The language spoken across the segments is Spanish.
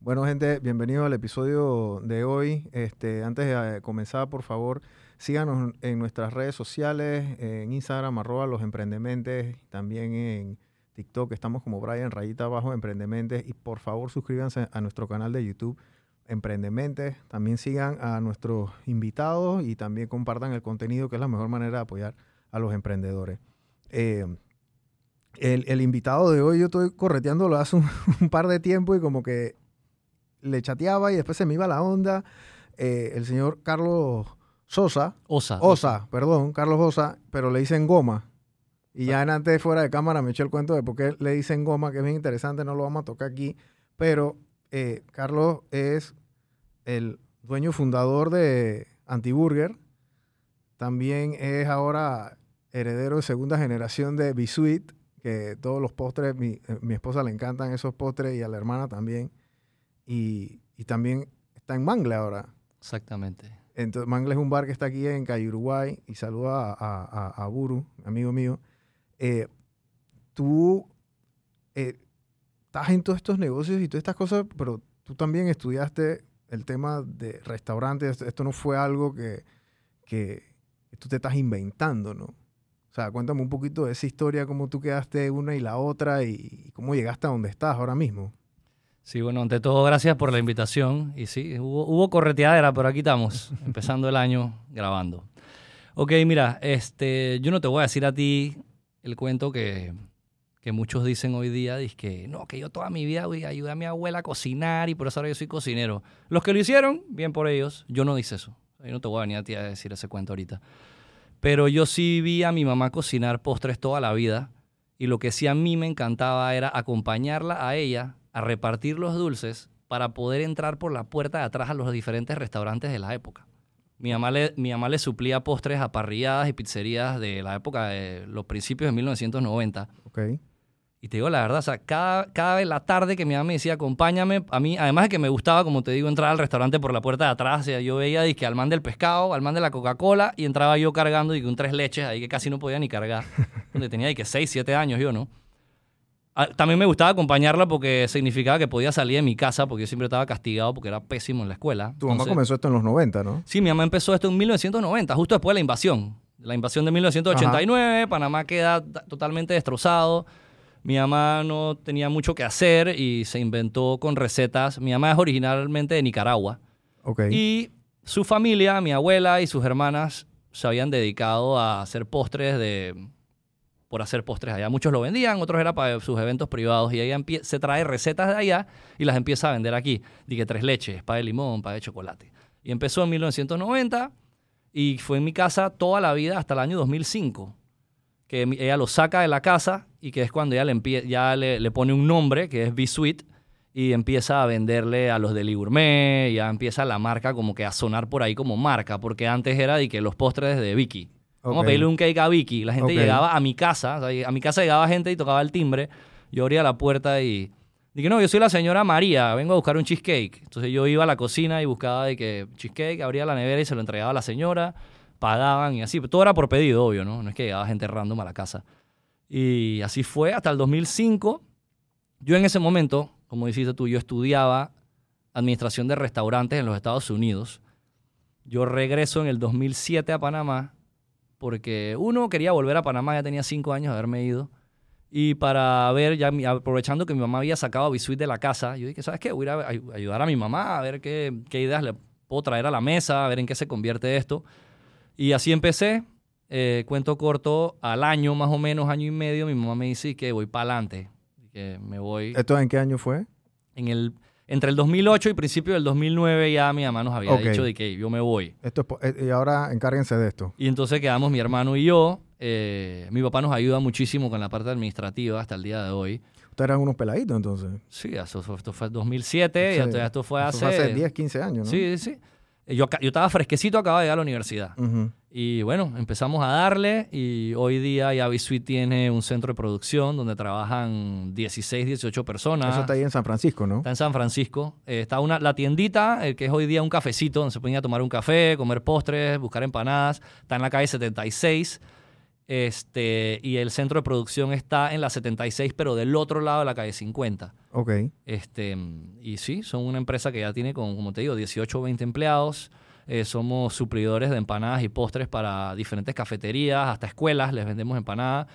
Bueno, gente, bienvenido al episodio de hoy. Este, antes de eh, comenzar, por favor, síganos en nuestras redes sociales, en Instagram, arroba los emprendementes, también en TikTok, estamos como Brian Rayita Abajo Emprendementes, y por favor suscríbanse a nuestro canal de YouTube Emprendementes. También sigan a nuestros invitados y también compartan el contenido, que es la mejor manera de apoyar a los emprendedores. Eh, el, invitado de hoy yo estoy correteándolo hace un, un, par de tiempo y como que le chateaba y después se me iba la onda. Eh, el señor Carlos Sosa. Osa. Osa, perdón, Carlos Osa, pero le dicen goma. Y ya en antes fuera de cámara me echó el cuento de por qué le dicen goma, que es bien interesante, no lo vamos a tocar aquí. Pero eh, Carlos es el dueño fundador de Antiburger. También es ahora heredero de segunda generación de Bisuit, que todos los postres, mi, eh, mi, esposa le encantan esos postres y a la hermana también. Y, y también está en Mangle ahora. Exactamente. Entonces, Mangle es un bar que está aquí en Calle Uruguay y saluda a, a, a Buru, amigo mío. Eh, tú eh, estás en todos estos negocios y todas estas cosas, pero tú también estudiaste el tema de restaurantes. Esto no fue algo que, que tú te estás inventando, ¿no? O sea, cuéntame un poquito de esa historia, cómo tú quedaste una y la otra y cómo llegaste a donde estás ahora mismo. Sí, bueno, ante todo, gracias por la invitación. Y sí, hubo, hubo correteadera, pero aquí estamos, empezando el año grabando. Ok, mira, este, yo no te voy a decir a ti el cuento que, que muchos dicen hoy día, dice que no, que yo toda mi vida voy a ayudar a mi abuela a cocinar y por eso ahora yo soy cocinero. Los que lo hicieron, bien por ellos, yo no dice eso. Yo no te voy a venir a ti a decir ese cuento ahorita. Pero yo sí vi a mi mamá cocinar postres toda la vida y lo que sí a mí me encantaba era acompañarla a ella a repartir los dulces para poder entrar por la puerta de atrás a los diferentes restaurantes de la época. Mi mamá le, mi mamá le suplía postres a parrilladas y pizzerías de la época de los principios de 1990. Ok. Y te digo la verdad, o sea, cada, cada vez la tarde que mi mamá me decía, acompáñame, a mí, además de que me gustaba, como te digo, entrar al restaurante por la puerta de atrás, o sea, yo veía que al man del pescado, al man de la Coca-Cola, y entraba yo cargando y con tres leches, ahí que casi no podía ni cargar, donde tenía que seis, siete años yo, ¿no? También me gustaba acompañarla porque significaba que podía salir de mi casa porque yo siempre estaba castigado porque era pésimo en la escuela. Tu mamá comenzó esto en los 90, ¿no? Sí, mi mamá empezó esto en 1990, justo después de la invasión. La invasión de 1989, Ajá. Panamá queda totalmente destrozado. Mi mamá no tenía mucho que hacer y se inventó con recetas. Mi mamá es originalmente de Nicaragua. Okay. Y su familia, mi abuela y sus hermanas, se habían dedicado a hacer postres de por hacer postres allá. Muchos lo vendían, otros era para sus eventos privados y ella se trae recetas de allá y las empieza a vender aquí. Dije tres leches, para de limón, para de chocolate. Y empezó en 1990 y fue en mi casa toda la vida hasta el año 2005, que ella lo saca de la casa y que es cuando ella le, ya le, pone un nombre, que es B-Sweet, y empieza a venderle a los de Gourmet, ya empieza la marca como que a sonar por ahí como marca, porque antes era de que los postres de Vicky. Vamos a pedirle un cake a Vicky. La gente okay. llegaba a mi casa, o sea, a mi casa llegaba gente y tocaba el timbre. Yo abría la puerta y dije, no, yo soy la señora María, vengo a buscar un cheesecake. Entonces yo iba a la cocina y buscaba de que cheesecake, abría la nevera y se lo entregaba a la señora, pagaban y así. Todo era por pedido, obvio, ¿no? No es que llegaba gente random a la casa. Y así fue hasta el 2005. Yo en ese momento, como dijiste tú, yo estudiaba administración de restaurantes en los Estados Unidos. Yo regreso en el 2007 a Panamá porque uno quería volver a Panamá, ya tenía cinco años de haberme ido. Y para ver, ya aprovechando que mi mamá había sacado a Bisuit de la casa, yo dije, ¿sabes qué? Voy a ir a ayudar a mi mamá a ver qué, qué ideas le puedo traer a la mesa, a ver en qué se convierte esto. Y así empecé. Eh, cuento corto, al año más o menos, año y medio, mi mamá me dice que voy para adelante, que me voy. ¿Esto en qué año fue? En el entre el 2008 y principio del 2009 ya mi mamá nos había okay. dicho de que yo me voy. Esto es, y ahora encárguense de esto. Y entonces quedamos mi hermano y yo. Eh, mi papá nos ayuda muchísimo con la parte administrativa hasta el día de hoy. Ustedes eran unos peladitos entonces. Sí, esto, esto fue 2007 sí. y esto, esto fue hace... Fue hace 10, 15 años, ¿no? Sí, sí. Yo, yo estaba fresquecito, acababa de llegar a la universidad. Uh -huh. Y bueno, empezamos a darle y hoy día ya Bisuit tiene un centro de producción donde trabajan 16, 18 personas. Eso está ahí en San Francisco, ¿no? Está en San Francisco. Eh, está una, la tiendita, eh, que es hoy día un cafecito, donde se pueden ir a tomar un café, comer postres, buscar empanadas. Está en la calle 76. Este, y el centro de producción está en la 76, pero del otro lado de la calle 50. Ok. Este, y sí, son una empresa que ya tiene, como, como te digo, 18 o 20 empleados. Eh, somos suplidores de empanadas y postres para diferentes cafeterías, hasta escuelas, les vendemos empanadas.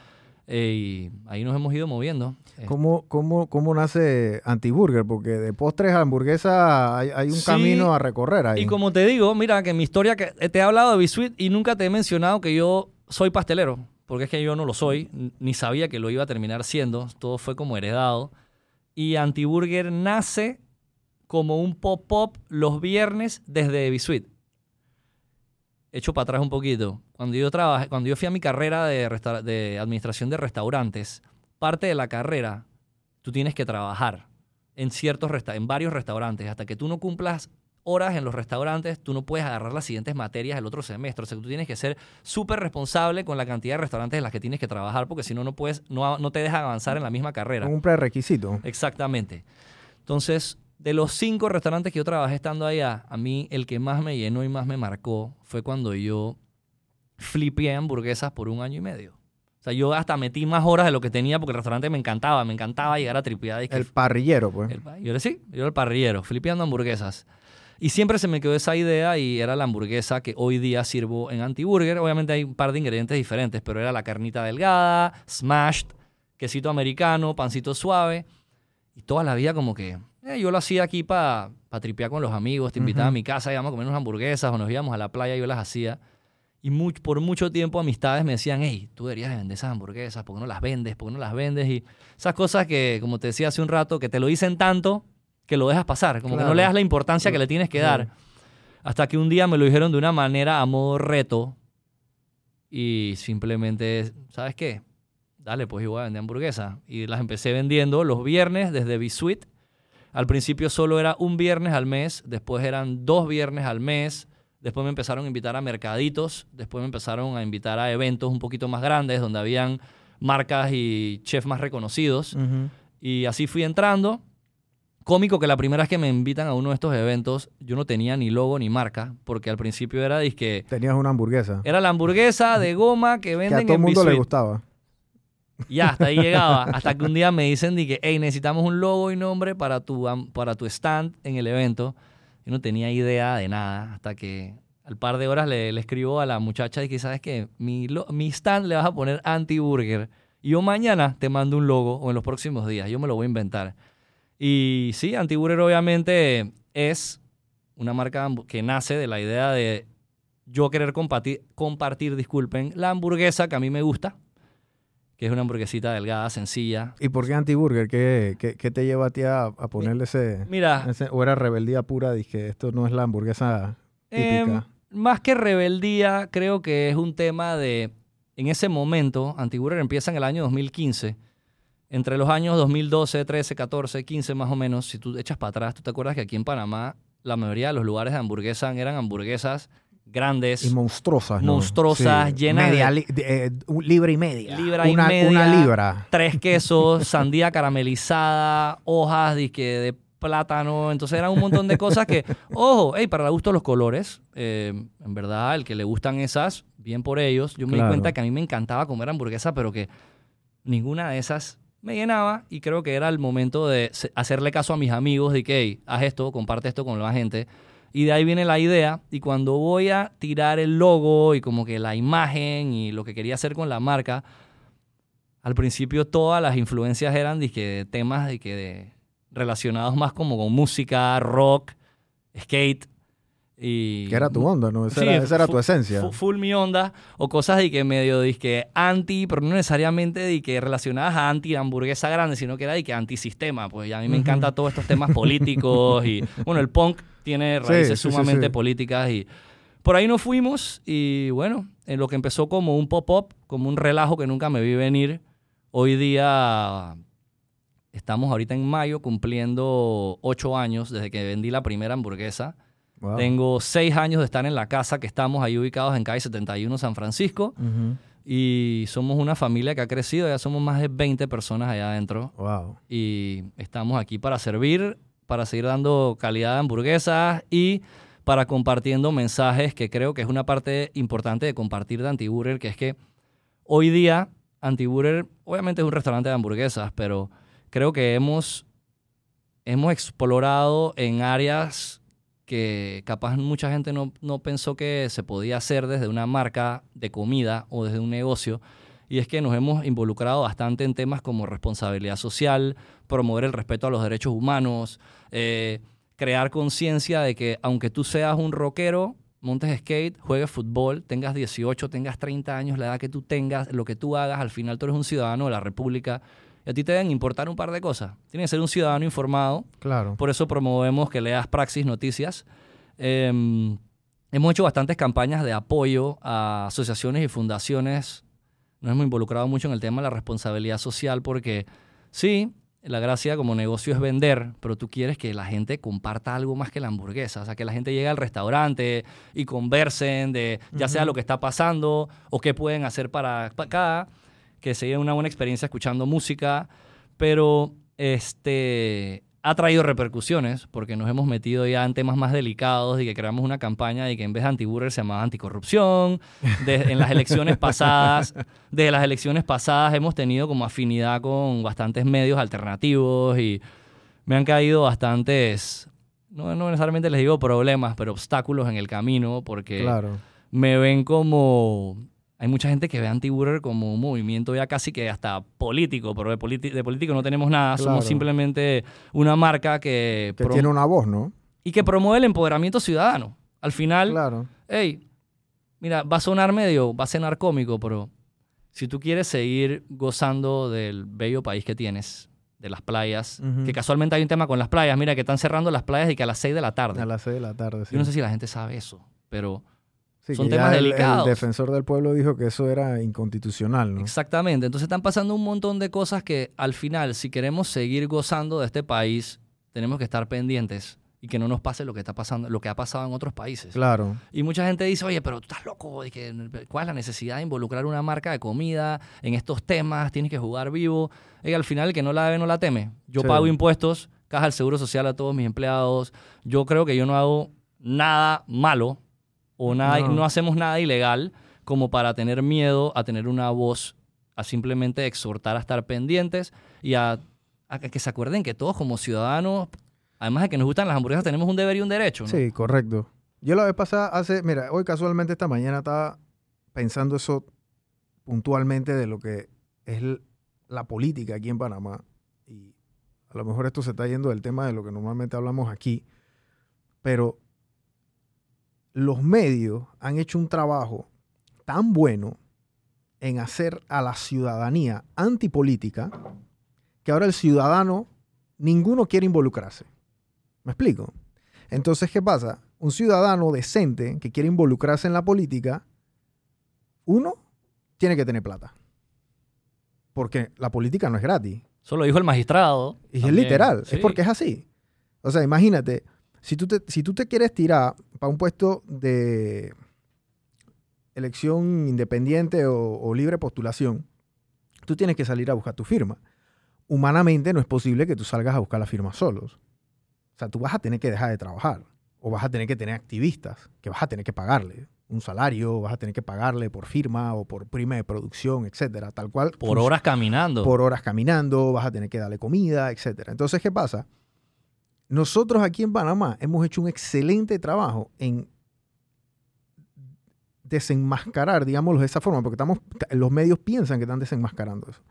eh, y ahí nos hemos ido moviendo. Eh, ¿Cómo, cómo, cómo nace Antiburger? Porque de postres a hamburguesa hay, hay un Sí, camino a recorrer ahí. Y como te digo, mira que mi historia, que te he hablado de Bisuit y nunca te he mencionado que yo soy pastelero, porque es que yo no lo soy, ni sabía que lo iba a terminar siendo, todo fue como heredado. Y Antiburger nace como un pop-up los viernes desde Bisuit. Hecho para atrás un poquito. Cuando yo trabajé, cuando yo fui a mi carrera de, administración de restaurantes, parte de la carrera, tú tienes que trabajar en ciertos resta- en varios restaurantes. Hasta que tú no cumplas horas en los restaurantes, tú no puedes agarrar las siguientes materias el otro semestre. O sea, tú tienes que ser súper responsable con la cantidad de restaurantes en las que tienes que trabajar, porque si no, no puedes, no, no te dejan avanzar en la misma carrera. Un prerequisito. Exactamente. Entonces, de los cinco restaurantes que yo trabajé estando allá, a mí el que más me llenó y más me marcó fue cuando yo flipeé hamburguesas por un año y medio. O sea, yo hasta metí más horas de lo que tenía porque el restaurante me encantaba, me encantaba llegar a tripear. y que El parrillero, pues. el- yo era sí, yo era el parrillero, flipeando hamburguesas. Y siempre se me quedó esa idea y era la hamburguesa que hoy día sirvo en Antiburger. Obviamente hay un par de ingredientes diferentes, pero era la carnita delgada, smashed, quesito americano, pancito suave. Y toda la vida como que eh, yo lo hacía aquí para tripear con los amigos, te invitaba a mi casa, íbamos a comer unas hamburguesas o nos íbamos a la playa y yo las hacía. Y much- por mucho tiempo amistades me decían, hey, tú deberías de vender esas hamburguesas, ¿por qué no las vendes? ¿Por qué no las vendes? Y esas cosas que, como te decía hace un rato, que te lo dicen tanto que lo dejas pasar, como que no le das la importancia que le tienes que dar. Hasta que un día me lo dijeron de una manera a modo reto y simplemente, ¿sabes qué? Dale, pues yo voy a vender hamburguesas. Y las empecé vendiendo los viernes desde Bisuit. Al principio solo era un viernes al mes, después eran dos viernes al mes, después me empezaron a invitar a mercaditos, después me empezaron a invitar a eventos un poquito más grandes donde habían marcas y chefs más reconocidos. Y así fui entrando. Cómico que la primera vez que me invitan a uno de estos eventos, yo no tenía ni logo ni marca, porque al principio era disque, Tenías una hamburguesa. era la hamburguesa de goma que Que venden a todo el mundo le gustaba. Ya, hasta ahí llegaba. Hasta que un día me dicen que, hey, necesitamos un logo y nombre para tu, para tu stand en el evento. Yo no tenía idea de nada. Hasta que al par de horas le, le escribo a la muchacha y que, ¿sabes qué? Mi, mi stand le vas a poner anti-burger. Y yo mañana te mando un logo o en los próximos días. Yo me lo voy a inventar. Y sí, anti-burger obviamente es una marca que nace de la idea de yo querer compartir, compartir, disculpen, la hamburguesa que a mí me gusta que es una hamburguesita delgada, sencilla. ¿Y por qué antiburger? ¿Qué, qué, qué te lleva a ti a, a ponerle ese, Mira, ese- ¿O era rebeldía pura? Dije, esto no es la hamburguesa em, típica. más que rebeldía, creo que es un tema de, en ese momento, Antiburger empieza en el año 2015. Entre los años 2012, 13, 14, 15 más o menos, si tú echas para atrás, tú te acuerdas que aquí en Panamá la mayoría de los lugares de hamburguesa eran hamburguesas grandes, y monstruosas, ¿no? monstruosas, llenas Media de- li- de- eh, un libra y media. Libra y una, media. Una libra. tres quesos, sandía caramelizada, hojas de plátano. Entonces eran un montón de cosas que, ojo, hey, para gusto de los colores, eh, en verdad, el que le gustan esas, bien por ellos. Yo me Claro. di cuenta que a mí me encantaba comer hamburguesa, pero que ninguna de esas me llenaba y creo que era el momento de hacerle caso a mis amigos de que, hey, haz esto, comparte esto con la gente. Y de ahí viene la idea. Y cuando voy a tirar el logo y como que la imagen y lo que quería hacer con la marca, al principio todas las influencias eran de temas de que relacionados más como con música, rock, skate y Que era tu onda, ¿no? Esa Sí, era, esa era fu- tu esencia. fu- full mi onda o cosas de que medio de que anti, pero no necesariamente de que relacionadas a anti hamburguesa grande, sino que era de que antisistema, pues y a mí me Ujú. encanta todos estos temas políticos y bueno, el punk tiene raíces sí, sumamente sí. políticas y por ahí nos fuimos y bueno, en lo que empezó como un pop-up, como un relajo que nunca me vi venir, hoy día estamos ahorita en mayo cumpliendo ocho años desde que vendí la primera hamburguesa. Wow. Tengo seis años de estar en la casa que estamos ahí ubicados en calle 71 San Francisco y somos una familia que ha crecido, ya somos más de 20 personas allá adentro Wow. y estamos aquí para servir, para seguir dando calidad de hamburguesas y para compartiendo mensajes que creo que es una parte importante de compartir de Antiburger, que es que hoy día Antiburger obviamente es un restaurante de hamburguesas, pero creo que hemos, hemos explorado en áreas que capaz mucha gente no, no pensó que se podía hacer desde una marca de comida o desde un negocio. Y es que nos hemos involucrado bastante en temas como responsabilidad social, promover el respeto a los derechos humanos, eh, crear conciencia de que aunque tú seas un rockero, montes skate, juegues fútbol, tengas 18, tengas 30 años, la edad que tú tengas, lo que tú hagas, al final tú eres un ciudadano de la República y a ti te deben importar un par de cosas. Tienes que ser un ciudadano informado. Claro. Por eso promovemos que leas Praxis Noticias. Em, hemos hecho bastantes campañas de apoyo a asociaciones y fundaciones. Nos hemos involucrado mucho en el tema de la responsabilidad social porque sí, la gracia como negocio es vender, pero tú quieres que la gente comparta algo más que la hamburguesa. O sea, que la gente llegue al restaurante y conversen de ya sea lo que está pasando o qué pueden hacer para para acá, que se lleven una buena experiencia escuchando música. Pero este ha traído repercusiones porque nos hemos metido ya en temas más delicados y que creamos una campaña y que en vez de antiburger se llamaba anticorrupción. De- en las elecciones pasadas, de las elecciones pasadas hemos tenido como afinidad con bastantes medios alternativos y me han caído bastantes, no, no necesariamente les digo problemas, pero obstáculos en el camino porque Claro. me ven como... Hay mucha gente que ve a Antiburger como un movimiento ya casi que hasta político, pero de, de político no tenemos nada, Claro. somos simplemente una marca que, Que tiene una voz, ¿no? y que promueve el empoderamiento ciudadano. Al final, Claro. hey, mira, va a sonar medio, va a sonar cómico, pero si tú quieres seguir gozando del bello país que tienes, de las playas, que casualmente hay un tema con las playas, mira, que están cerrando las playas y que a las 6 de la tarde. A las 6 de la tarde. Sí. Yo no sé si la gente sabe eso, pero Sí, son temas el- delicados. El defensor del pueblo dijo que eso era inconstitucional, ¿no? Exactamente. Entonces están pasando un montón de cosas que al final, si queremos seguir gozando de este país, tenemos que estar pendientes y que no nos pase lo que está pasando, lo que ha pasado en otros países. Claro. Y mucha gente dice, oye, pero tú estás loco, ¿y que- ¿cuál es la necesidad de involucrar una marca de comida en estos temas? Tienes que jugar vivo. Y al final, el que no la debe, no la teme. Yo Sí. pago impuestos, caja del seguro social a todos mis empleados. Yo creo que yo no hago nada malo o nada, No. no. hacemos nada ilegal como para tener miedo a tener una voz, a simplemente exhortar a estar pendientes y a, a que se acuerden que todos como ciudadanos, además de que nos gustan las hamburguesas, tenemos un deber y un derecho. ¿no? Sí, correcto. Yo la vez pasada, hace, mira, hoy casualmente esta mañana estaba pensando eso puntualmente de lo que es la política aquí en Panamá. Y a lo mejor esto se está yendo del tema de lo que normalmente hablamos aquí, pero los medios han hecho un trabajo tan bueno en hacer a la ciudadanía antipolítica que ahora el ciudadano, ninguno quiere involucrarse. ¿Me explico? Entonces, ¿qué pasa? Un ciudadano decente que quiere involucrarse en la política, uno, tiene que tener plata. Porque la política no es gratis. Eso lo dijo el magistrado. Y es literal, Sí. es porque es así. O sea, imagínate, si tú te, si tú te quieres tirar para un puesto de elección independiente o, o libre postulación, tú tienes que salir a buscar tu firma. Humanamente no es posible que tú salgas a buscar la firma solos. O sea, tú vas a tener que dejar de trabajar o vas a tener que tener activistas que vas a tener que pagarle un salario, vas a tener que pagarle por firma o por prima de producción, etcétera, tal cual. Por horas caminando. por horas caminando, vas a tener que darle comida, etcétera. Entonces, ¿qué pasa? Nosotros aquí en Panamá hemos hecho un excelente trabajo en desenmascarar, digámoslo de esa forma, porque estamos, los medios piensan que están desenmascarando eso.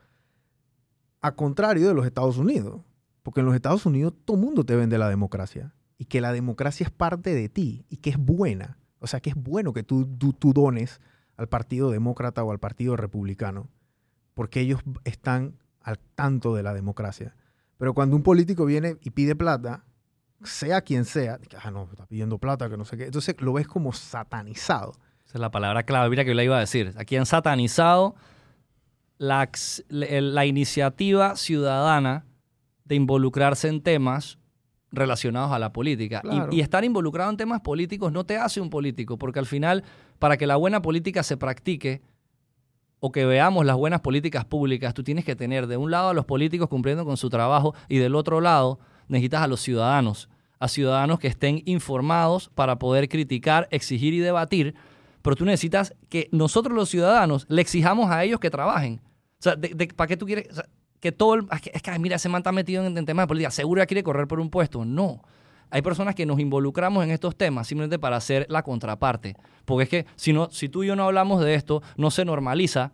A contrario de los Estados Unidos, porque en los Estados Unidos todo el mundo te vende la democracia y que la democracia es parte de ti y que es buena. O sea, que es bueno que tú, tú, tú dones al Partido Demócrata o al Partido Republicano, porque ellos están al tanto de la democracia. Pero cuando un político viene y pide plata, sea quien sea, ah, no, está pidiendo plata, que no sé qué, entonces lo ves como satanizado. Esa es la palabra clave. Mira que yo la iba a decir. Aquí han satanizado la, iniciativa ciudadana de involucrarse en temas relacionados a la política. Y, estar involucrado en temas políticos no te hace un político, porque al final, para que la buena política se practique o que veamos las buenas políticas públicas, tú tienes que tener de un lado a los políticos cumpliendo con su trabajo y del otro lado necesitas a los ciudadanos, a ciudadanos que estén informados para poder criticar, exigir y debatir pero tú necesitas que nosotros los ciudadanos le exijamos a ellos que trabajen. O sea, ¿para qué tú quieres? que todo el, es que, mira, ese man está metido en, temas de política, seguro ya quiere correr por un puesto. No. Hay personas que nos involucramos en estos temas simplemente para hacer la contraparte. Porque es que si, no, si tú y yo no hablamos de esto, no se normaliza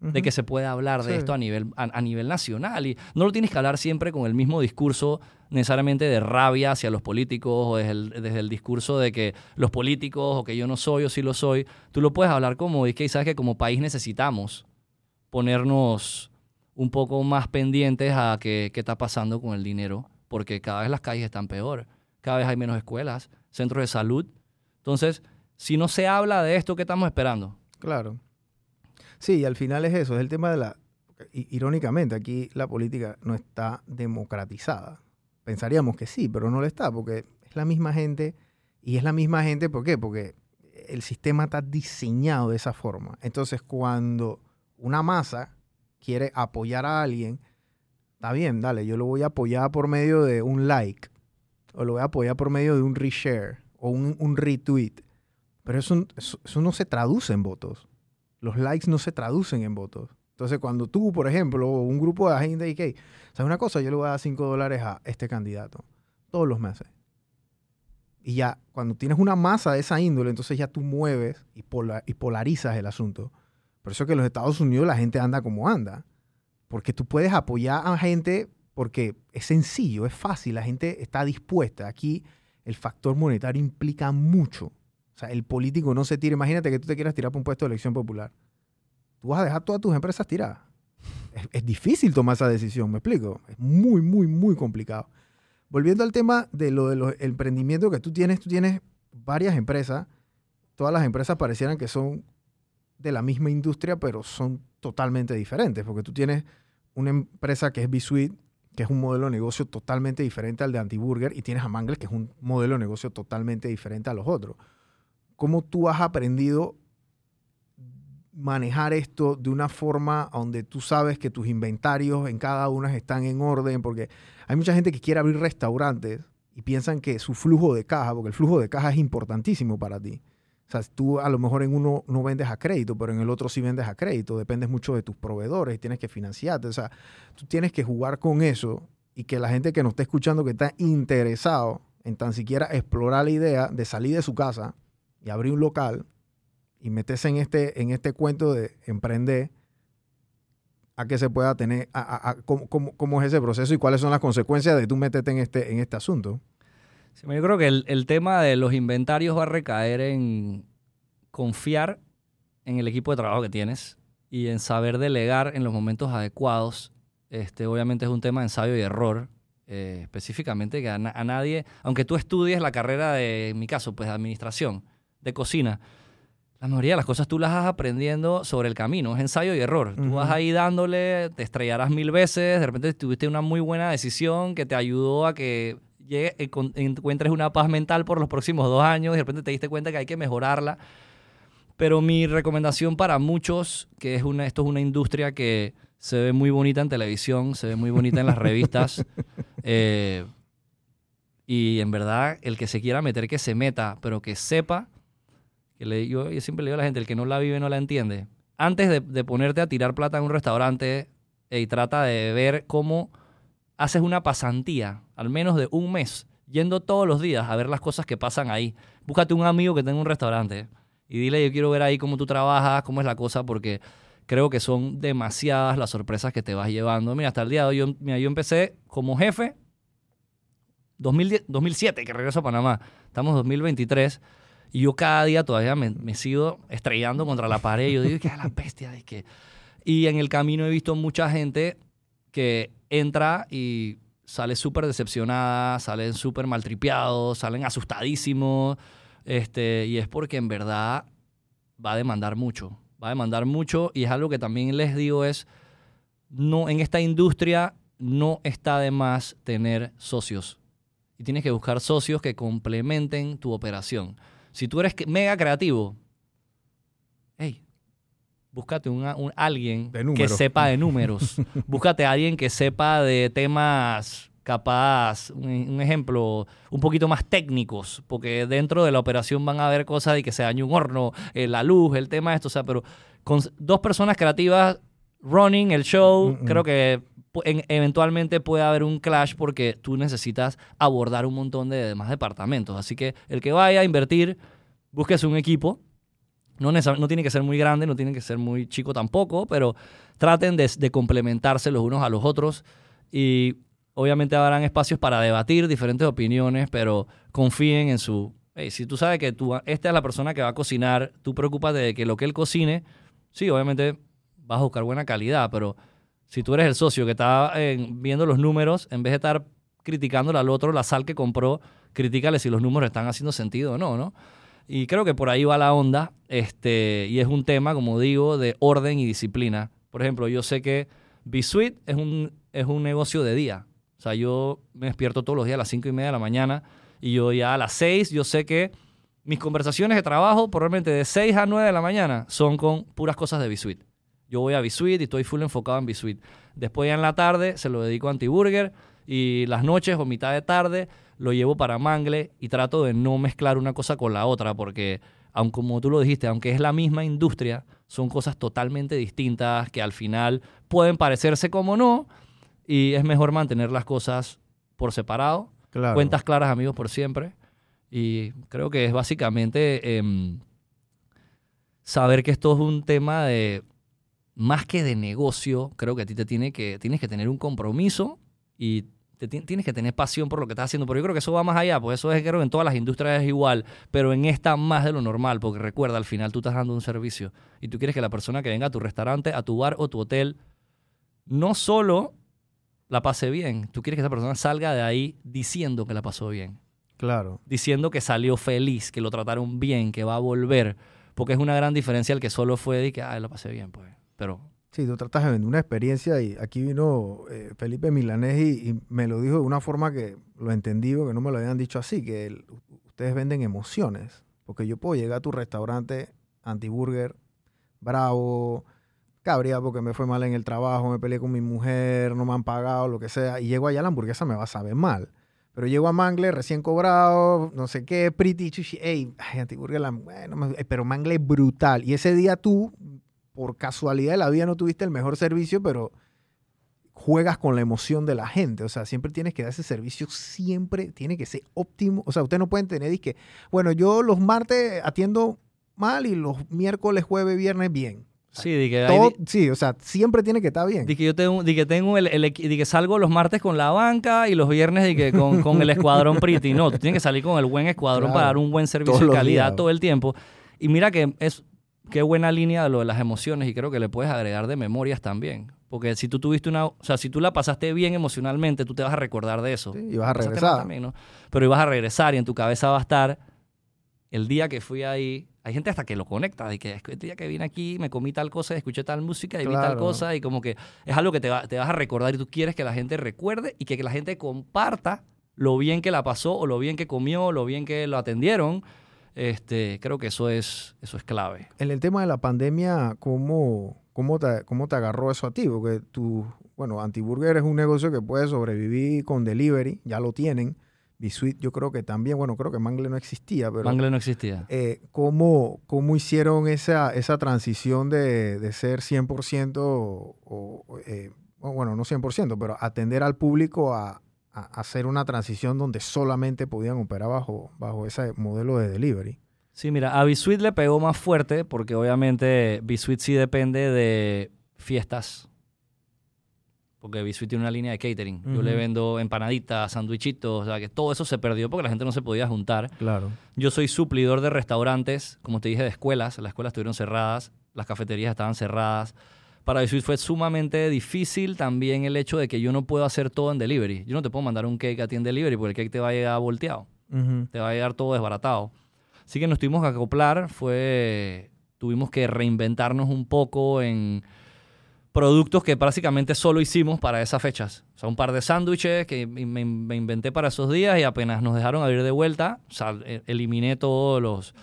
de que se puede hablar de esto a nivel, a, nivel nacional. Y no lo tienes que hablar siempre con el mismo discurso necesariamente de rabia hacia los políticos o desde el, desde el discurso de que los políticos o que yo no soy o sí lo soy. Tú lo puedes hablar como, y que sabes que como país necesitamos ponernos un poco más pendientes a qué, qué está pasando con el dinero, porque cada vez las calles están peor, cada vez hay menos escuelas, centros de salud. Entonces, si no se habla de esto, ¿qué estamos esperando? Claro. Sí, al final es eso, es el tema de la... Irónicamente, aquí la política no está democratizada. Pensaríamos que sí, pero no lo está, porque es la misma gente y es la misma gente, ¿por qué? Porque el sistema está diseñado de esa forma. Entonces, cuando una masa quiere apoyar a alguien, está bien, dale, yo lo voy a apoyar por medio de un like, o lo voy a apoyar por medio de un reshare, o un, retweet. Pero eso, eso, no se traduce en votos los likes no se traducen en votos. Entonces, cuando tú, por ejemplo, un grupo de agentes de IK, ¿sabes una cosa? Yo le voy a dar 5 dólares a este candidato todos los meses. Y ya, cuando tienes una masa de esa índole, entonces ya tú mueves y, y polarizas el asunto. Por eso que en los Estados Unidos la gente anda como anda. Porque tú puedes apoyar a gente porque es sencillo, es fácil, la gente está dispuesta. Aquí el factor monetario implica mucho. Sea, el político no se tira. Imagínate que tú te quieras tirar por un puesto de elección popular. Tú vas a dejar todas tus empresas tiradas. Es, difícil tomar esa decisión, ¿me explico? Es muy, muy, muy complicado. Volviendo al tema de lo del emprendimiento que tú tienes, tú tienes varias empresas. Todas las empresas parecieran que son de la misma industria, pero son totalmente diferentes, porque tú tienes una empresa que es B-Suite, que es un modelo de negocio totalmente diferente al de Antiburger, y tienes a Mangles, que es un modelo de negocio totalmente diferente a los otros cómo tú has aprendido manejar esto de una forma donde tú sabes que tus inventarios en cada una están en orden, porque hay mucha gente que quiere abrir restaurantes y piensan que su flujo de caja, porque el flujo de caja es importantísimo para ti. O sea, tú a lo mejor en uno no vendes a crédito, pero en el otro sí vendes a crédito. Dependes mucho de tus proveedores y tienes que financiarte. O sea, tú tienes que jugar con eso y que la gente que nos está escuchando, que está interesado en tan siquiera explorar la idea de salir de su casa, y abrir un local y meterse en este, en este cuento de emprender, a que se pueda tener, cómo, es ese proceso y cuáles son las consecuencias de tú meterte en este, en este asunto. yo creo que el, tema de los inventarios va a recaer en confiar en el equipo de trabajo que tienes y en saber delegar en los momentos adecuados. Este, obviamente es un tema de ensayo y error, eh, específicamente que a, nadie, aunque tú estudies la carrera de, en mi caso, pues administración, de cocina, la mayoría de las cosas tú las vas aprendiendo sobre el camino, es ensayo y error. Tú vas ahí dándole, te estrellarás mil veces, de repente tuviste una muy buena decisión que te ayudó a que llegue, encuentres una paz mental por los próximos dos años, y de repente te diste cuenta que hay que mejorarla. Pero mi recomendación para muchos, que es una, esto es una industria que se ve muy bonita en televisión, se ve muy bonita en las revistas, eh, y en verdad el que se quiera meter, que se meta, pero que sepa yo, siempre le digo a la gente, el que no la vive no la entiende. Antes de, ponerte a tirar plata en un restaurante, y trata de ver cómo haces una pasantía, al menos de un mes, yendo todos los días a ver las cosas que pasan ahí. Búscate un amigo que tenga un restaurante y dile, yo quiero ver ahí cómo tú trabajas, cómo es la cosa, porque creo que son demasiadas las sorpresas que te vas llevando. Mira, hasta el día de hoy, yo, yo empecé como jefe 2007, que regreso a Panamá. Estamos en 2023 y yo cada día todavía me, sigo estrellando contra la pared. Yo digo, ¿qué es la bestia? Es que... Y en el camino he visto mucha gente que entra y sale súper decepcionada, salen súper maltripeados, salen asustadísimos. Este, y es porque en verdad va a demandar mucho. Va a demandar mucho. Y es algo que también les digo es, no, en esta industria no está de más tener socios. Y tienes que buscar socios que complementen tu operación. Si tú eres mega creativo, hey, búscate un, alguien que sepa de números. búscate a alguien que sepa de temas capaz, un, un ejemplo, un poquito más técnicos, porque dentro de la operación van a haber cosas de que se dañe un horno, eh, la luz, el tema de esto, o sea, pero con dos personas creativas running el show, Mm, mm. creo que en- eventualmente puede haber un clash porque tú necesitas abordar un montón de demás departamentos. Así que el que vaya a invertir, búsquese un equipo. No, no tiene que ser muy grande, no tiene que ser muy chico tampoco, pero traten de, de complementarse los unos a los otros y obviamente habrán espacios para debatir diferentes opiniones, pero confíen en su... hey, si tú sabes que tú, esta es la persona que va a cocinar, tú preocúpate de que lo que él cocine, sí, obviamente vas a buscar buena calidad, pero si tú eres el socio que está eh, viendo los números, en vez de estar criticándole al otro la sal que compró, critícale si los números están haciendo sentido o no, ¿no? Y creo que por ahí va la onda, este, y es un tema, como digo, de orden y disciplina. Por ejemplo, yo sé que B-Suite es un, es un negocio de día. O sea, yo me despierto todos los días a las 5 y media de la mañana y yo ya a las 6, yo sé que mis conversaciones de trabajo, probablemente de 6 a 9 de la mañana, son con puras cosas de B-Suite. Yo voy a B-Suite y estoy full enfocado en B-Suite. Después ya en la tarde se lo dedico a Antiburger y las noches o mitad de tarde lo llevo para Mangle y trato de no mezclar una cosa con la otra porque, aun como tú lo dijiste, aunque es la misma industria, son cosas totalmente distintas que al final pueden parecerse como no y es mejor mantener las cosas por separado. Claro. Cuentas claras, amigos, por siempre. Y creo que es básicamente em, saber que esto es un tema de, más que de negocio, creo que a ti te tiene que, tienes que tener un compromiso y te ti- tienes que tener pasión por lo que estás haciendo. Pero yo creo que eso va más allá, pues eso es, creo que en todas las industrias es igual, pero en esta más de lo normal, porque recuerda, al final tú estás dando un servicio y tú quieres que la persona que venga a tu restaurante, a tu bar o tu hotel, no solo la pase bien, tú quieres que esa persona salga de ahí diciendo que la pasó bien Claro. diciendo que salió feliz, que lo trataron bien, que va a volver. Porque es una gran diferencia el que solo fue y que, ay, lo pasé bien, pues. Sí, tú tratas de vender una experiencia y aquí vino eh, Felipe Milanés y, me lo dijo de una forma que lo entendí, que no me lo habían dicho así, que ustedes venden emociones. Porque yo puedo llegar a tu restaurante, antiburger, bravo, cabría porque me fue mal en el trabajo, me peleé con mi mujer, no me han pagado, lo que sea, y llego allá la hamburguesa me va a saber mal. Pero llego a Mangle recién cobrado, no sé qué, pretty chuchi, ey, ay, antiburger, la, bueno, eh, pero Mangle brutal. Y ese día tú, por casualidad de la vida, no tuviste el mejor servicio, pero juegas con la emoción de la gente. O sea, siempre tienes que dar ese servicio, siempre tiene que ser óptimo. O sea, ustedes no pueden tener, que, bueno, yo los martes atiendo mal y los miércoles, jueves, viernes bien. sí, di que, hay- Todo, sí, o sea, siempre tiene que estar bien. di que yo tengo, di que tengo el, el que salgo los martes con la banca y los viernes di que con, con el escuadrón pretty. No, tú tienes que salir con el buen escuadrón Claro. para dar un buen servicio de calidad días. todo el tiempo. Y mira que es qué buena línea de lo de las emociones y creo que le puedes agregar de memorias también. Porque si tú tuviste una, o sea, si tú la pasaste bien emocionalmente, tú te vas a recordar de eso. Sí, y vas a regresar. también, ¿no? Pero ibas a regresar y en tu cabeza va a estar el día que fui ahí. Hay gente hasta que lo conecta, de que el día que vine aquí me comí tal cosa, escuché tal música y vi tal cosa y como que es algo que te, va- te vas a recordar y tú quieres que la gente recuerde y que, que la gente comparta lo bien que la pasó o lo bien que comió, o lo bien que lo atendieron. Este, creo que eso es, eso es clave. En el tema de la pandemia, ¿cómo, cómo, te, ¿cómo te agarró eso a ti? Porque tú, bueno, Antiburger es un negocio que puede sobrevivir con delivery, ya lo tienen. Bisuit yo creo que también, bueno, creo que Mangle no existía, pero Mangle no existía. eh, ¿cómo, ¿cómo hicieron esa, esa transición de, de ser 100% o, o, eh, bueno, no 100%, pero atender al público a, a hacer una transición donde solamente podían operar bajo, bajo ese modelo de delivery? Sí, mira, a Bisuit le pegó más fuerte porque obviamente Bisuit sí depende de fiestas. Porque Bisuit tiene una línea de catering. Yo le vendo empanaditas, sandwichitos, o sea, que todo eso se perdió porque la gente no se podía juntar. Claro. Yo soy suplidor de restaurantes, como te dije, de escuelas. Las escuelas estuvieron cerradas, las cafeterías estaban cerradas. Para Bisuit fue sumamente difícil también el hecho de que yo no puedo hacer todo en delivery. Yo no te puedo mandar un cake a ti en delivery porque el cake te va a llegar volteado te va a llegar todo desbaratado. Así que nos tuvimos que acoplar, fue, tuvimos que reinventarnos un poco en productos que básicamente solo hicimos para esas fechas. O sea, un par de sándwiches que me, me inventé para esos días y apenas nos dejaron abrir de vuelta, o sea, e- eliminé todos los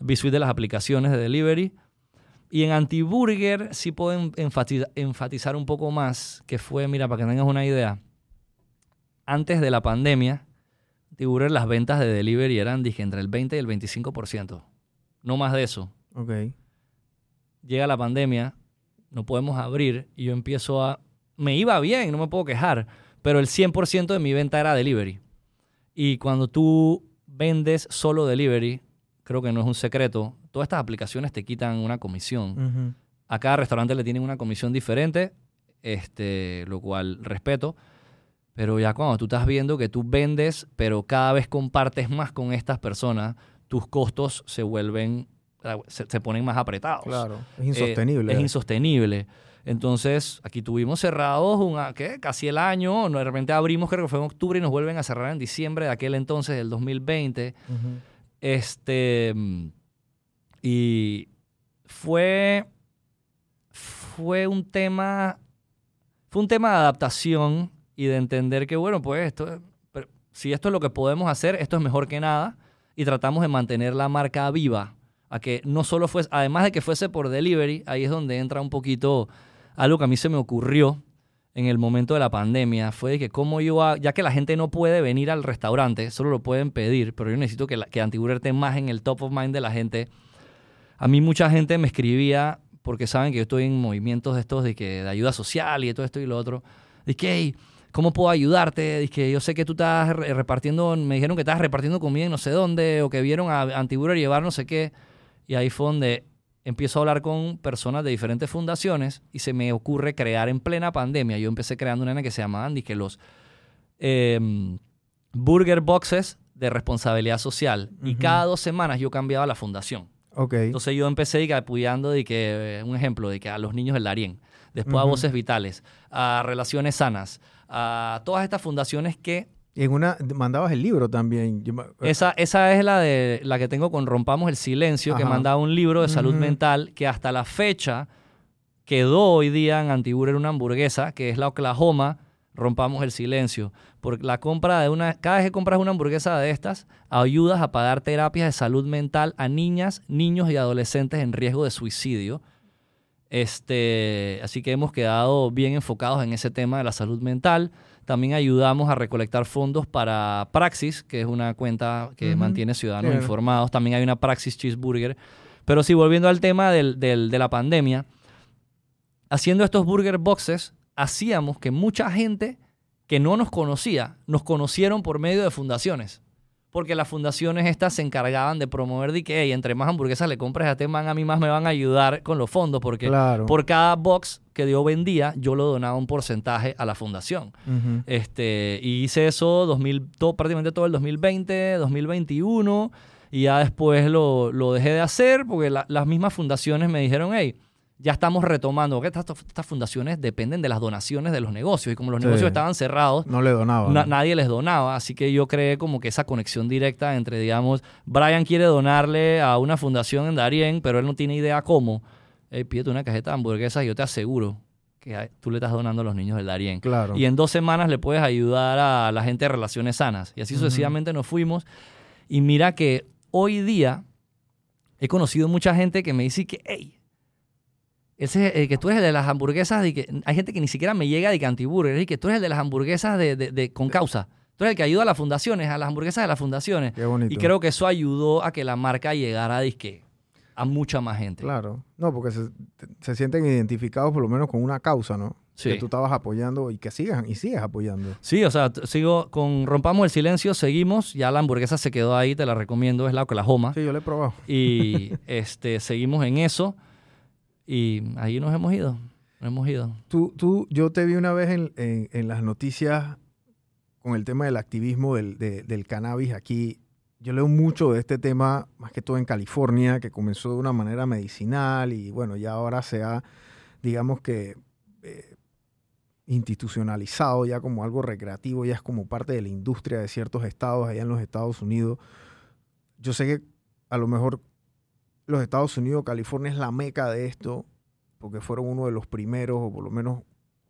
bisuit de las aplicaciones de delivery. Y en Antiburger sí puedo en- enfatiza- enfatizar un poco más, que fue, mira, para que tengas una idea, antes de la pandemia, Antiburger las ventas de delivery eran, dije, entre el 20 y el 25%. No más de eso. Ok. Llega la pandemia, no podemos abrir y yo empiezo a... Me iba bien, no me puedo quejar, pero el 100% de mi venta era delivery. Y cuando tú vendes solo delivery, creo que no es un secreto, todas estas aplicaciones te quitan una comisión. A cada restaurante le tienen una comisión diferente, este, lo cual respeto. Pero ya cuando tú estás viendo que tú vendes, pero cada vez compartes más con estas personas, tus costos se vuelven, se, se ponen más apretados. Claro. Es Eh, insostenible. es insostenible. Entonces, aquí tuvimos cerrados una, ¿qué? casi el año. De repente abrimos, creo que fue en octubre, y nos vuelven a cerrar en diciembre de aquel entonces, del 2020. Ujú. Este. Y fue. Fue un tema. Fue un tema de adaptación y de entender que, bueno, pues esto. pero Si esto es lo que podemos hacer, esto es mejor que nada. Y tratamos de mantener la marca viva. A que no solo fuese. Además de que fuese por delivery, ahí es donde entra un poquito algo que a mí se me ocurrió en el momento de la pandemia fue de que cómo yo, ya que la gente no puede venir al restaurante, solo lo pueden pedir, pero yo necesito que, la, que más en el top of mind de la gente. A mí mucha gente me escribía, porque saben que yo estoy en movimientos de estos de, que, de ayuda social y de todo esto y lo otro. Que, "Hey, ¿cómo puedo ayudarte? Dice que yo sé que tú estás re- repartiendo, me dijeron que estás repartiendo comida en no sé dónde, o que vieron a Antiburger llevar no sé qué. Y ahí fue donde empiezo a hablar con personas de diferentes fundaciones y se me ocurre crear en plena pandemia. Yo empecé creando una que se llama Andy, que los em, Burger Boxes de responsabilidad social. Y cada dos semanas yo cambiaba la fundación. Entonces yo empecé que, apoyando de que, eh, un ejemplo, de que a los niños del Darién, después a. Voces Vitales, a Relaciones Sanas, a todas estas fundaciones que Y en una mandabas el libro también. Yo me- esa, esa es la de la que tengo con Rompamos el Silencio, que mandaba un libro de salud mental que hasta la fecha quedó hoy día en Antiburger una hamburguesa, que es la Oklahoma, Rompamos el Silencio. Por la compra de una, cada vez que compras una hamburguesa de estas, ayudas a pagar terapias de salud mental a niñas, niños y adolescentes en riesgo de suicidio. Este, así que hemos quedado bien enfocados en ese tema de la salud mental. También ayudamos a recolectar fondos para Praxis, que es una cuenta que mantiene ciudadanos Claro. informados. También hay una Praxis Cheeseburger. Pero sí, volviendo al tema del- del- de la pandemia, haciendo estos burger boxes, hacíamos que mucha gente que no nos conocía, nos conocieron por medio de fundaciones. Porque las fundaciones estas se encargaban de promover de que, "Hey, entre más hamburguesas le compres a este man, a mí más me van a ayudar con los fondos. Porque Claro. por cada box que yo vendía, yo lo donaba un porcentaje a la fundación. Este, y hice eso 2000, todo, prácticamente todo el 2020, 2021, y ya después lo, lo dejé de hacer porque la- las mismas fundaciones me dijeron, hey, ya estamos retomando, porque estas, estas fundaciones dependen de las donaciones de los negocios, y como los Sí. negocios estaban cerrados, No le donaba. na- nadie les donaba, así que yo creé como que esa conexión directa entre, digamos, Brian quiere donarle a una fundación en Darien, pero él no tiene idea cómo. Hey, pídete una cajeta de hamburguesas y yo te aseguro que tú le estás donando a los niños del Darien. Claro. Y en dos semanas le puedes ayudar a la gente de relaciones sanas. Y así sucesivamente nos fuimos. Y mira que hoy día he conocido mucha gente que me dice que, hey, ese, eh, que tú eres el de las hamburguesas, y que hay gente que ni siquiera me llega de que antiburger, y que tú eres el de las hamburguesas de, de- de- con causa. Tú eres el que ayuda a las fundaciones, a las hamburguesas de las fundaciones. Qué bonito. Y creo que eso ayudó a que la marca llegara disque, a mucha más gente. Claro. No, porque se, se sienten identificados por lo menos con una causa, ¿no? Sí. Que tú estabas apoyando y que sigas y sigues apoyando. Sí, o sea, sigo con Rompamos el Silencio, seguimos. Ya la hamburguesa se quedó ahí, te la recomiendo, es la Oklahoma. Sí, yo lo he probado. Y este, seguimos en eso. Y ahí nos hemos ido. Nos hemos ido. Tú, tú, yo te vi una vez en, en- en las noticias con el tema del activismo del, de- del cannabis aquí. Yo leo mucho de este tema, más que todo en California, que comenzó de una manera medicinal y bueno, ya ahora se ha, digamos que, eh, institucionalizado ya como algo recreativo, ya es como parte de la industria de ciertos estados allá en los Estados Unidos. Yo sé que a lo mejor los Estados Unidos, California es la meca de esto, porque fueron uno de los primeros, o por lo menos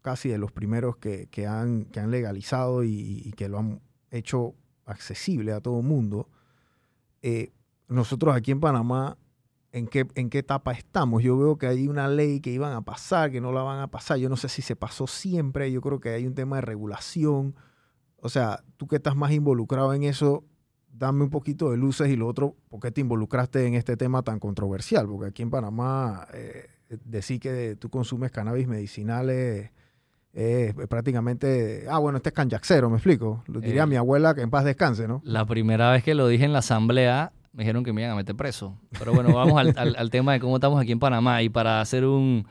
casi de los primeros que, que han, que han legalizado y, que lo han hecho accesible a todo el mundo. Eh, nosotros aquí en Panamá, ¿en qué, ¿en qué etapa estamos? Yo veo que hay una ley que iban a pasar, que no la van a pasar. Yo no sé si se pasó siempre. Yo creo que hay un tema de regulación. O sea, tú que estás más involucrado en eso, dame un poquito de luces y lo otro, ¿por qué te involucraste en este tema tan controversial? Porque aquí en Panamá, eh, decir que tú consumes cannabis medicinales es prácticamente, ah, bueno, este es canjaxero, me explico. Lo diría Eh. mi abuela que en paz descanse, ¿no? La primera vez que lo dije en la asamblea, me dijeron que me iban a meter preso. Pero bueno, vamos al, al- al tema de cómo estamos aquí en Panamá. Y para hacer un,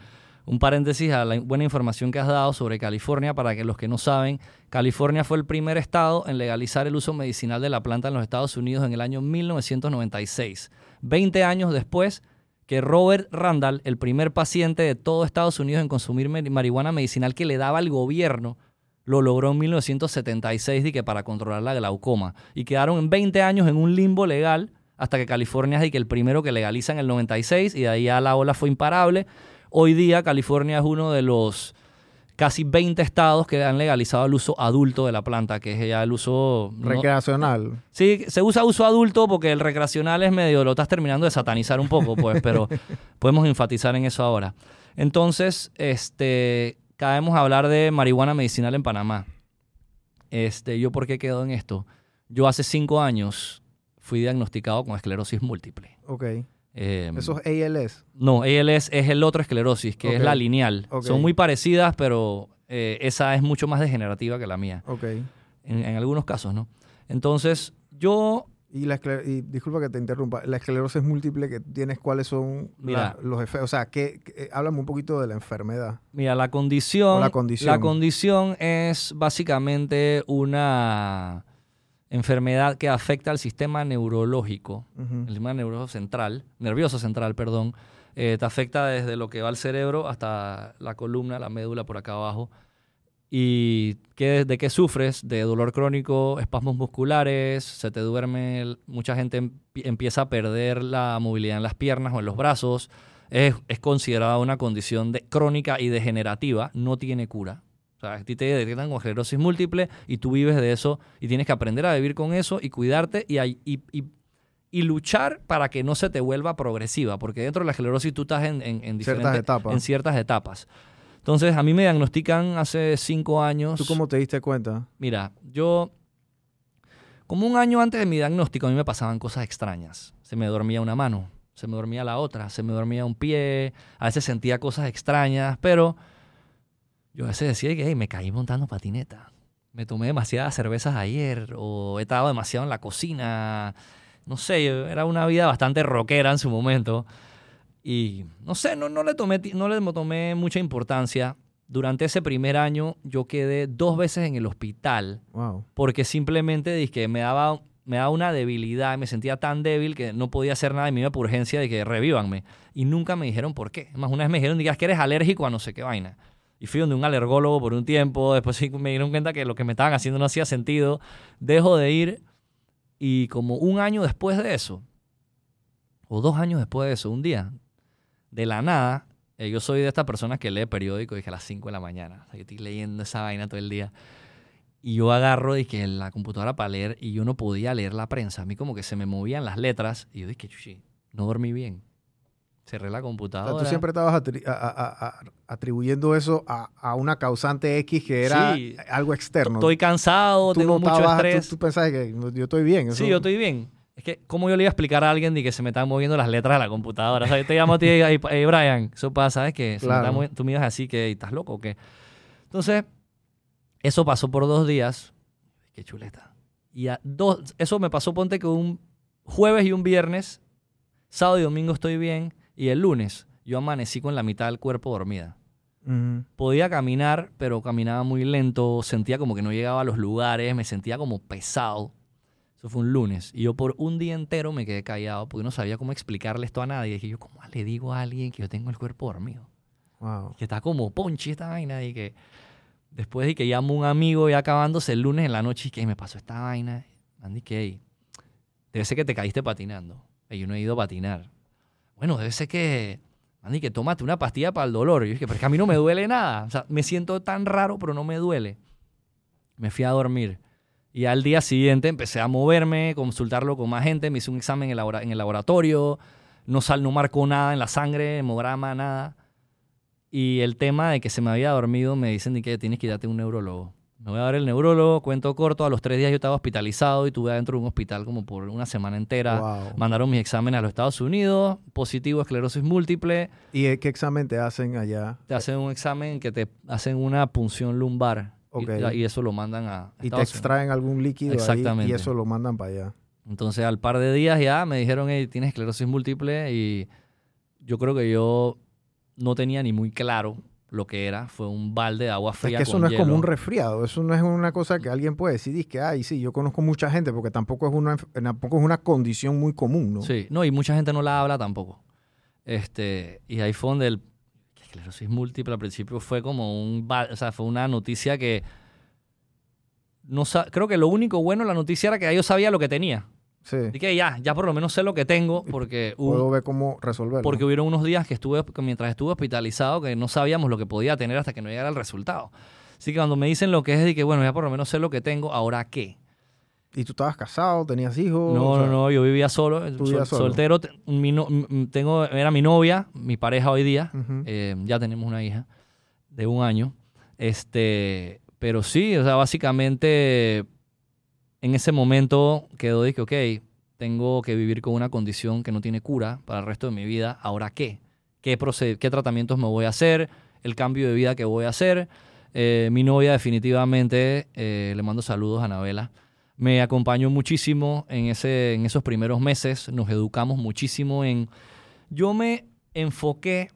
un paréntesis a la buena información que has dado sobre California, para que los que no saben, California fue el primer estado en legalizar el uso medicinal de la planta en los Estados Unidos en el año 1996. 20 años después que Robert Randall, el primer paciente de todo Estados Unidos en consumir mari- marihuana medicinal que le daba al gobierno, lo logró en 1976 y que para controlar la glaucoma. Y quedaron en 20 años en un limbo legal hasta que California es el primero que legaliza en el 96 y de ahí a la ola fue imparable. Hoy día California es uno de los casi 20 estados que han legalizado el uso adulto de la planta, que es ya el uso... no- Recreacional. Sí, se usa uso adulto porque el recreacional es medio, lo estás terminando de satanizar un poco, pues, pero podemos enfatizar en eso ahora. Entonces, este, caemos a hablar de marihuana medicinal en Panamá. Este, ¿Yo por qué quedo en esto? Yo hace cinco años fui diagnosticado con esclerosis múltiple. Ok. Eh, Eso es ALS. no, ALS es el otro esclerosis, que es la lineal. Son muy parecidas, pero eh, esa es mucho más degenerativa que la mía, Ok. en, en algunos casos, ¿no? Entonces, yo Y, la y disculpa que te interrumpa, la esclerosis múltiple que tienes, ¿cuáles son Mira. la- los efectos? O sea, ¿qué, qué- háblame un poquito de la enfermedad. Mira, la condición, O la condición. la condición es básicamente una enfermedad que afecta al sistema neurológico, el sistema nervioso central, nervioso central, perdón. Eh, te afecta desde lo que va al cerebro hasta la columna, la médula por acá abajo. ¿Y qué, de qué sufres? De dolor crónico, espasmos musculares, se te duerme, mucha gente empie- empieza a perder la movilidad en las piernas o en los brazos. Es, es considerada una condición de, crónica y degenerativa, no tiene cura. O sea, a ti te detectan con esclerosis múltiple y tú vives de eso y tienes que aprender a vivir con eso y cuidarte y, y, y- y luchar para que no se te vuelva progresiva, porque dentro de la esclerosis tú estás en, en, en Ciertas etapas. en ciertas etapas. Entonces, a mí me diagnostican hace cinco años. ¿Tú cómo te diste cuenta? Mira, yo, como un año antes de mi diagnóstico, a mí me pasaban cosas extrañas. Se me dormía una mano, se me dormía la otra, se me dormía un pie, a veces sentía cosas extrañas, pero yo a veces decía que "Hey, me caí montando patineta. Me tomé demasiadas cervezas ayer o he estado demasiado en la cocina. No sé, era una vida bastante rockera en su momento. Y no sé, no, no, le tomé, no le tomé mucha importancia. Durante ese primer año yo quedé dos veces en el hospital Wow. porque simplemente dizque me daba, me daba una debilidad, me sentía tan débil que no podía hacer nada y me iba por urgencia de que revívanme. Y nunca me dijeron por qué. Más una vez me dijeron, digas que eres alérgico a no sé qué vaina. Y fui donde un alergólogo por un tiempo, después me dieron cuenta que lo que me estaban haciendo no hacía sentido. Dejo de ir y como un año después de eso, o dos años después de eso, un día, de la nada, eh, yo soy de estas personas que lee periódico dije a las 5 de la mañana. Estoy leyendo esa vaina todo el día. Y yo agarro dije, la computadora para leer y yo no podía leer la prensa. A mí como que se me movían las letras y yo dije, no dormí bien. Cerré la O computadora. sea, tú siempre estabas atri- a- a- a- atribuyendo eso a, a una causante X que era Sí. algo externo. Estoy cansado, tú tengo mucho notabas- tú- estrés. Tú, pensabas que yo estoy bien. Sí, yo estoy bien. Es que, ¿cómo yo le iba a explicar a alguien de que se me están moviendo las letras de la computadora? O sea, yo te llamo a ti y hey, Brian, eso pasa, ¿sabes? Que me Claro. tú me ibas así, que "Ey, ¿estás loco o qué? Entonces, eso pasó por dos días. Qué chuleta. Y a dos, eso me pasó, ponte que un jueves y un viernes, sábado y domingo estoy bien, y el lunes yo amanecí con la mitad del cuerpo dormida. Podía caminar, pero caminaba muy lento, sentía como que no llegaba a los lugares, me sentía como pesado. Eso fue un lunes. Y yo por un día entero me quedé callado porque no sabía cómo explicarle esto a nadie. dije yo, ¿cómo le digo a alguien que yo tengo el cuerpo dormido? Wow. Que está como ponchi esta vaina. Y que después de que llamo a un amigo ya acabándose el lunes en la noche y que me pasó esta vaina. Andy, que "Ey, debe ser que te caíste patinando. Y yo no he ido a patinar. Bueno, debe ser que, Andy, que tómate una pastilla para el dolor. Y yo dije, pero es que a mí no me duele nada. O sea, me siento tan raro, pero no me duele. Me fui a dormir. Y al día siguiente empecé a moverme, consultarlo con más gente. Me hice un examen en el, laboratorio. No, sal, no marcó nada en la sangre, hemograma, nada. Y el tema de que se me había dormido, me dicen que tienes que irte a un neurólogo. Me voy a ver el neurólogo, cuento corto, a los tres días yo estaba hospitalizado y tuve adentro de un hospital como por una semana entera. Wow. Mandaron mis exámenes a los Estados Unidos, positivo esclerosis múltiple. ¿Y eh, qué examen te hacen allá? Te hacen un examen que te hacen una punción lumbar. y- Ok. Y, eso lo mandan a Y te Unidos. extraen algún líquido ahí Exactamente. y eso lo mandan para allá. Entonces, al par de días ya me dijeron, hey, tienes esclerosis múltiple y yo creo que yo no tenía ni muy claro lo que era. Fue un balde de agua Es fría que eso con no es como hielo. un resfriado, eso no es una cosa que alguien puede decir, que, ay, sí, yo conozco mucha gente, porque tampoco es una, enf- tampoco es una condición muy común, ¿no? Sí, no, y mucha gente no la habla tampoco. Este, y ahí fue donde el que esclerosis múltiple al principio fue como un, o sea, fue una noticia que no creo que lo único bueno de la noticia era que yo sabía lo que tenía. Sí. Y que ya, ya por lo menos sé lo que tengo porque hubo- Puedo ver cómo resolverlo. porque hubieron unos días que estuve que mientras estuve hospitalizado que no sabíamos lo que podía tener hasta que no llegara el resultado. Así que cuando me dicen lo que es, que bueno, ya por lo menos sé lo que tengo, ¿ahora qué? ¿Y tú estabas casado? ¿Tenías hijos? No, O sea, no, no, yo vivía solo, soltero. mi no- tengo, era mi novia, mi pareja hoy día. eh, ya tenemos una hija de un año. Este, pero sí, o sea, básicamente en ese momento quedó de que, ok, tengo que vivir con una condición que no tiene cura para el resto de mi vida. ¿Ahora qué? ¿Qué, qué tratamientos me voy a hacer? ¿El cambio de vida que voy a hacer? Eh, mi novia definitivamente, eh, le mando saludos a Anabela, me acompañó muchísimo en, ese, en esos primeros meses, nos educamos muchísimo en... Yo me enfoqué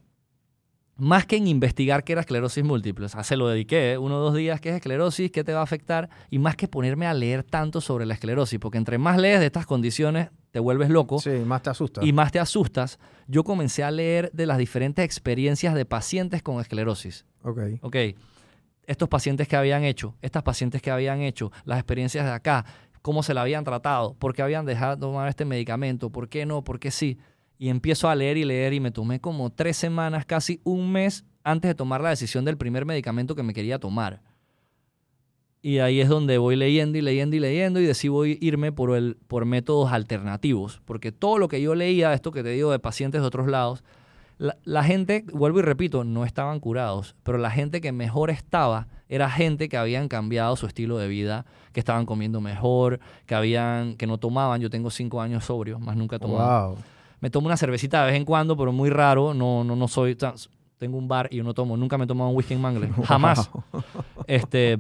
más que en investigar qué era esclerosis múltiple, o sea, se lo dediqué ¿eh? uno o dos días, qué es esclerosis, qué te va a afectar, y más que ponerme a leer tanto sobre la esclerosis, porque entre más lees de estas condiciones, te vuelves loco Sí, más te asusta. y más te asustas, yo comencé a leer de las diferentes experiencias de pacientes con esclerosis. Ok. Ok, estos pacientes que habían hecho, estas pacientes que habían hecho, las experiencias de acá, cómo se la habían tratado, por qué habían dejado de tomar este medicamento, por qué no, por qué sí. Y empiezo a leer y leer y me tomé como tres semanas, casi un mes antes de tomar la decisión del primer medicamento que me quería tomar. Y ahí es donde voy leyendo y leyendo y leyendo y decido irme por, el, por métodos alternativos. Porque todo lo que yo leía, esto que te digo de pacientes de otros lados, la, la gente, vuelvo y repito, no estaban curados, pero la gente que mejor estaba era gente que habían cambiado su estilo de vida, que estaban comiendo mejor, que habían, que no tomaban. Yo tengo cinco años sobrio, más nunca he tomado. Wow. Me tomo una cervecita de vez en cuando, pero muy raro. No, no, no soy. Tengo un bar y yo no tomo. Nunca me he tomado un whisky en mangle. Jamás. Wow. Este,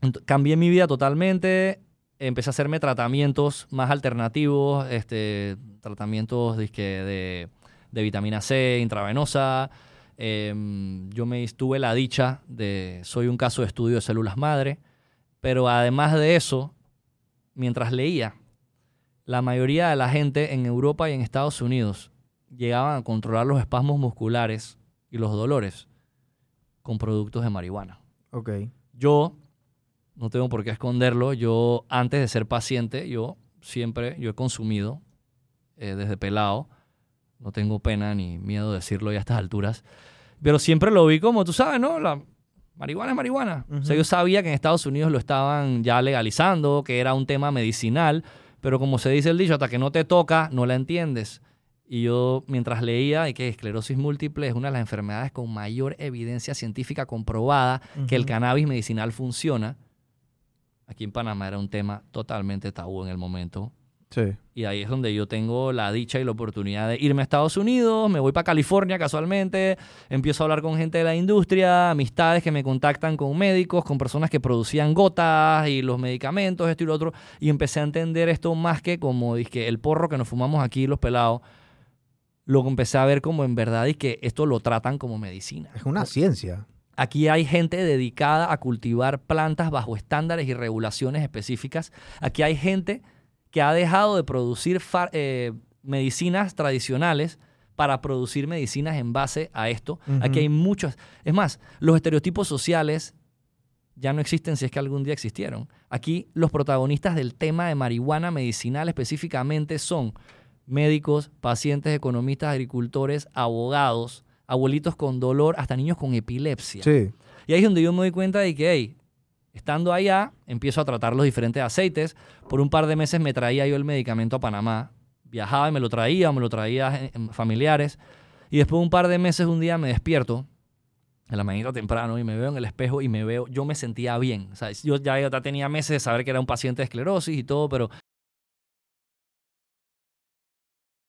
ent- cambié mi vida totalmente. Empecé a hacerme tratamientos más alternativos, este, tratamientos dizque, de, de vitamina C intravenosa. Em, yo me tuve la dicha de, soy un caso de estudio de células madre, pero además de eso, mientras leía, la mayoría de la gente en Europa y en Estados Unidos llegaban a controlar los espasmos musculares y los dolores con productos de marihuana. Ok. Yo, no tengo por qué esconderlo, yo antes de ser paciente, yo siempre, yo he consumido eh, desde pelado, no tengo pena ni miedo de decirlo ya a estas alturas, pero siempre lo vi como, tú sabes, ¿no? La marihuana es marihuana. O sea, yo sabía que en Estados Unidos lo estaban ya legalizando, que era un tema medicinal, pero como se dice el dicho, hasta que no te toca, no la entiendes. Y yo, mientras leía, que esclerosis múltiple es una de las enfermedades con mayor evidencia científica comprobada que el cannabis medicinal funciona. Aquí en Panamá era un tema totalmente tabú en el momento. Sí. Y ahí es donde yo tengo la dicha y la oportunidad de irme a Estados Unidos, me voy para California casualmente, empiezo a hablar con gente de la industria, amistades que me contactan con médicos, con personas que producían gotas y los medicamentos, esto y lo otro, y empecé a entender esto más que como dizque, el porro que nos fumamos aquí los pelados, lo empecé a ver como en verdad y que esto lo tratan como medicina. Es una ciencia. Aquí hay gente dedicada a cultivar plantas bajo estándares y regulaciones específicas. Aquí hay gente que ha dejado de producir eh, medicinas tradicionales para producir medicinas en base a esto. Aquí hay muchos. Es más, los estereotipos sociales ya no existen si es que algún día existieron. Aquí los protagonistas del tema de marihuana medicinal específicamente son médicos, pacientes, economistas, agricultores, abogados, abuelitos con dolor, hasta niños con epilepsia. Sí. Y ahí es donde yo me doy cuenta de que, hey, estando allá, empiezo a tratar los diferentes aceites. Por un par de meses me traía yo el medicamento a Panamá. Viajaba y me lo traía, me lo traía familiares. Y después de un par de meses, un día me despierto en la mañana temprano y me veo en el espejo y me veo, yo me sentía bien. O sea, yo ya, ya tenía meses de saber que era un paciente de esclerosis y todo, pero